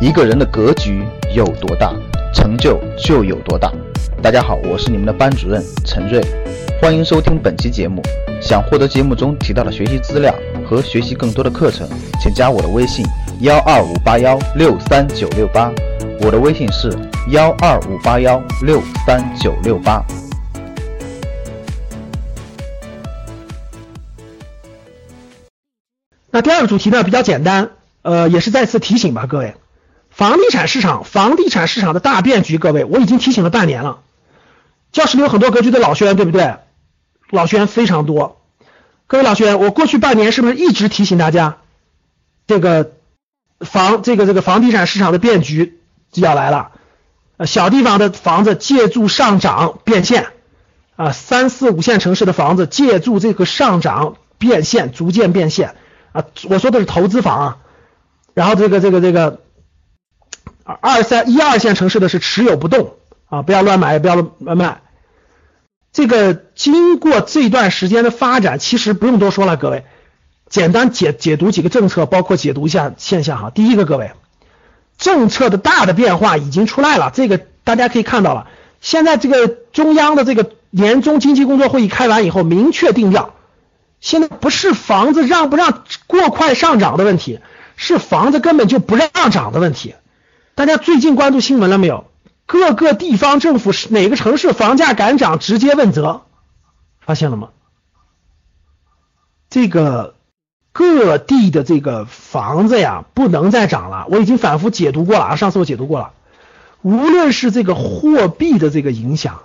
一个人的格局有多大，成就就有多大。大家好，我是你们的班主任陈瑞，欢迎收听本期节目。想获得节目中提到的学习资料和学习更多的课程，请加我的微信幺二五八幺六三九六八。我的微信是幺二五八幺六三九六八。那第二个主题呢比较简单，呃，也是再次提醒吧，各位。房地产市场，房地产市场的大变局，各位，我已经提醒了半年了。教室里有很多格局的老学员，对不对？老学员非常多。各位老学员，我过去半年是不是一直提醒大家，这个房，这个这个房地产市场的变局就要来了。呃，小地方的房子借助上涨变现，啊，三四五线城市的房子借助这个上涨变现，逐渐变现。啊，我说的是投资房啊。然后这个这个这个。二三一二线城市的是持有不动啊，不要乱买，不要乱卖。这个经过这段时间的发展，其实不用多说了，各位，简单解解读几个政策，包括解读一下现象哈。第一个，各位，政策的大的变化已经出来了，这个大家可以看到了。现在这个中央的这个年终经济工作会议开完以后，明确定调，现在不是房子让不让过快上涨的问题，是房子根本就不让涨的问题。大家最近关注新闻了没有？各个地方政府是哪个城市房价敢涨，直接问责，发现了吗？这个各地的这个房子呀，不能再涨了。我已经反复解读过了啊，上次我解读过了。无论是这个货币的这个影响，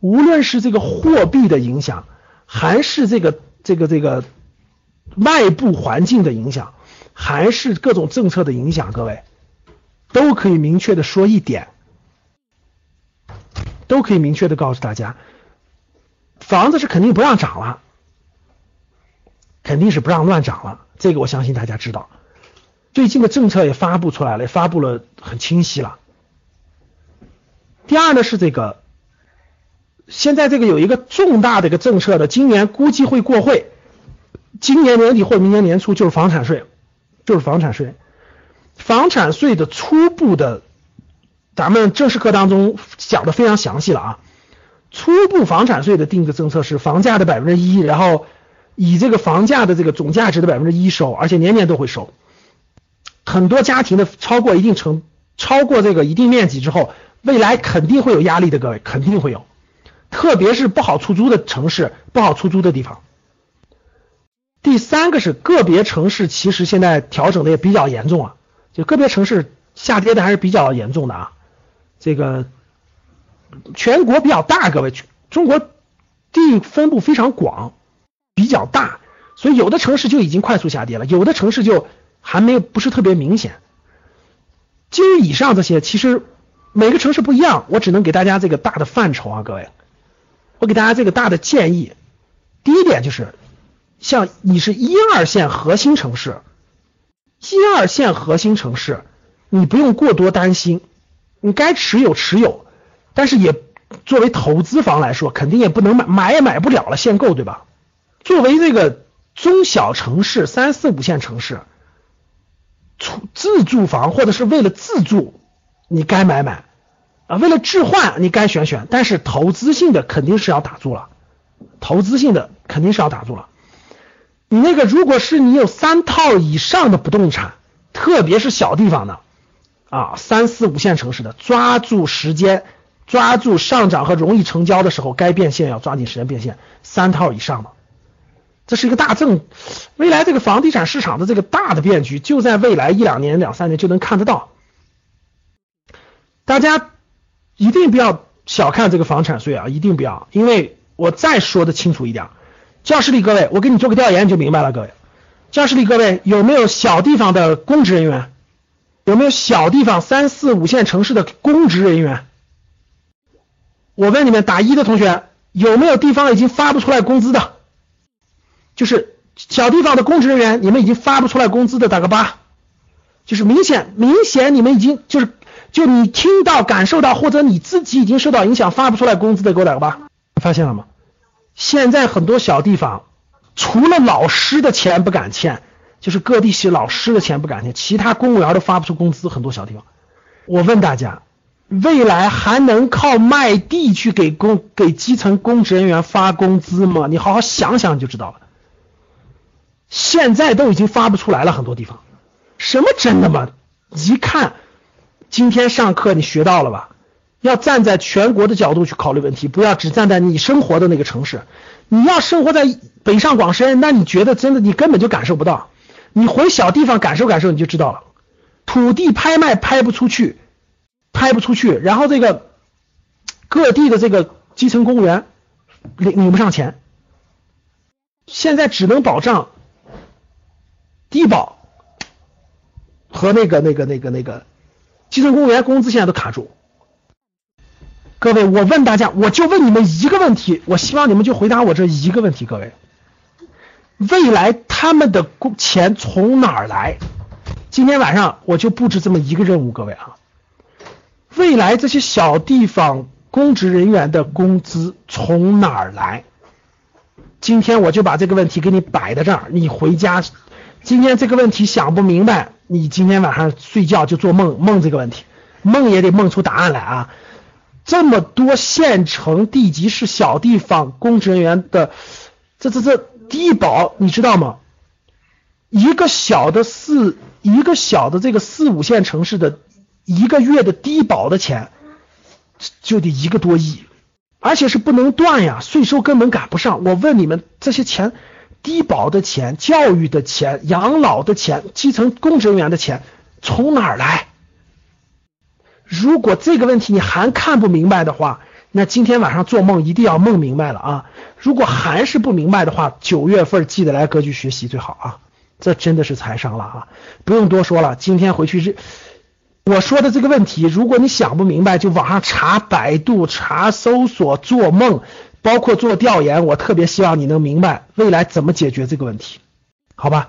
无论是这个货币的影响，还是这个这个这个外部环境的影响，还是各种政策的影响，各位。都可以明确的说一点，都可以明确的告诉大家，房子是肯定不让涨了，肯定是不让乱涨了，这个我相信大家知道。最近的政策也发布出来了，发布了很清晰了。第二呢是这个，现在这个有一个重大的一个政策的，今年估计会过会，今年年底或明年年初就是房产税，就是房产税。房产税的初步的，咱们正式课当中讲的非常详细了啊。初步房产税的定的政策是房价的百分之一，然后以这个房价的这个总价值的百分之一收，而且年年都会收。很多家庭的超过一定程，超过这个一定面积之后，未来肯定会有压力的，各位肯定会有，特别是不好出租的城市，不好出租的地方。第三个是个别城市，其实现在调整的也比较严重啊。就个别城市下跌的还是比较严重的啊，这个全国比较大，各位，中国地分布非常广，比较大，所以有的城市就已经快速下跌了，有的城市就还没有不是特别明显。基于以上这些，其实每个城市不一样，我只能给大家这个大的范畴啊，各位，我给大家这个大的建议。第一点就是，像你是一二线核心城市。一二线核心城市，你不用过多担心，你该持有持有，但是也作为投资房来说，肯定也不能买，买也买不了了，限购对吧？作为这个中小城市、三四五线城市，出自住房或者是为了自住，你该买买啊，为了置换你该选选，但是投资性的肯定是要打住了，投资性的肯定是要打住了。你那个，如果是你有三套以上的不动产，特别是小地方的啊，三四五线城市的，抓住时间，抓住上涨和容易成交的时候，该变现要抓紧时间变现。三套以上的，这是一个大政，未来这个房地产市场的这个大的变局，就在未来一两年、两三年就能看得到。大家一定不要小看这个房产税啊，一定不要，因为我再说的清楚一点。教室里各位，我给你做个调研你就明白了。各位，教室里各位有没有小地方的公职人员？有没有小地方三四五线城市的公职人员？我问你们，打一的同学有没有地方已经发不出来工资的？就是小地方的公职人员，你们已经发不出来工资的，打个八。就是明显明显你们已经就是就你听到感受到或者你自己已经受到影响发不出来工资的，给我打个八。发现了吗？现在很多小地方，除了老师的钱不敢欠，就是各地是老师的钱不敢欠，其他公务员都发不出工资，很多小地方。我问大家，未来还能靠卖地去给公给基层公职人员发工资吗？你好好想想就知道了。现在都已经发不出来了，很多地方。什么真的吗？一看，今天上课你学到了吧？要站在全国的角度去考虑问题，不要只站在你生活的那个城市。你要生活在北上广深，那你觉得真的你根本就感受不到。你回小地方感受感受，你就知道了。土地拍卖拍不出去。拍不出去，然后这个各地的这个基层公务员领领不上钱，现在只能保障低保和那个那个那个那个基层公务员工资现在都卡住。各位，我问大家，我就问你们一个问题，我希望你们就回答我这一个问题。各位，未来他们的工钱从哪儿来？今天晚上我就布置这么一个任务，各位啊。未来这些小地方公职人员的工资从哪儿来？今天我就把这个问题给你摆在这儿，你回家，今天这个问题想不明白，你今天晚上睡觉就做梦，梦这个问题，梦也得梦出答案来啊！这么多县城地级市小地方公职人员的这这这低保，你知道吗？一个小的四，一个小的这个四五线城市的。一个月的低保的钱就得一个多亿，而且是不能断呀，税收根本赶不上。我问你们，这些钱，低保的钱、教育的钱、养老的钱、基层公职人员的钱从哪儿来？如果这个问题你还看不明白的话，那今天晚上做梦一定要梦明白了啊！如果还是不明白的话，九月份记得来格局学习最好啊！这真的是财商了啊！不用多说了，今天回去日。我说的这个问题，如果你想不明白，就网上查百度、查搜索、做梦，包括做调研。我特别希望你能明白未来怎么解决这个问题，好吧？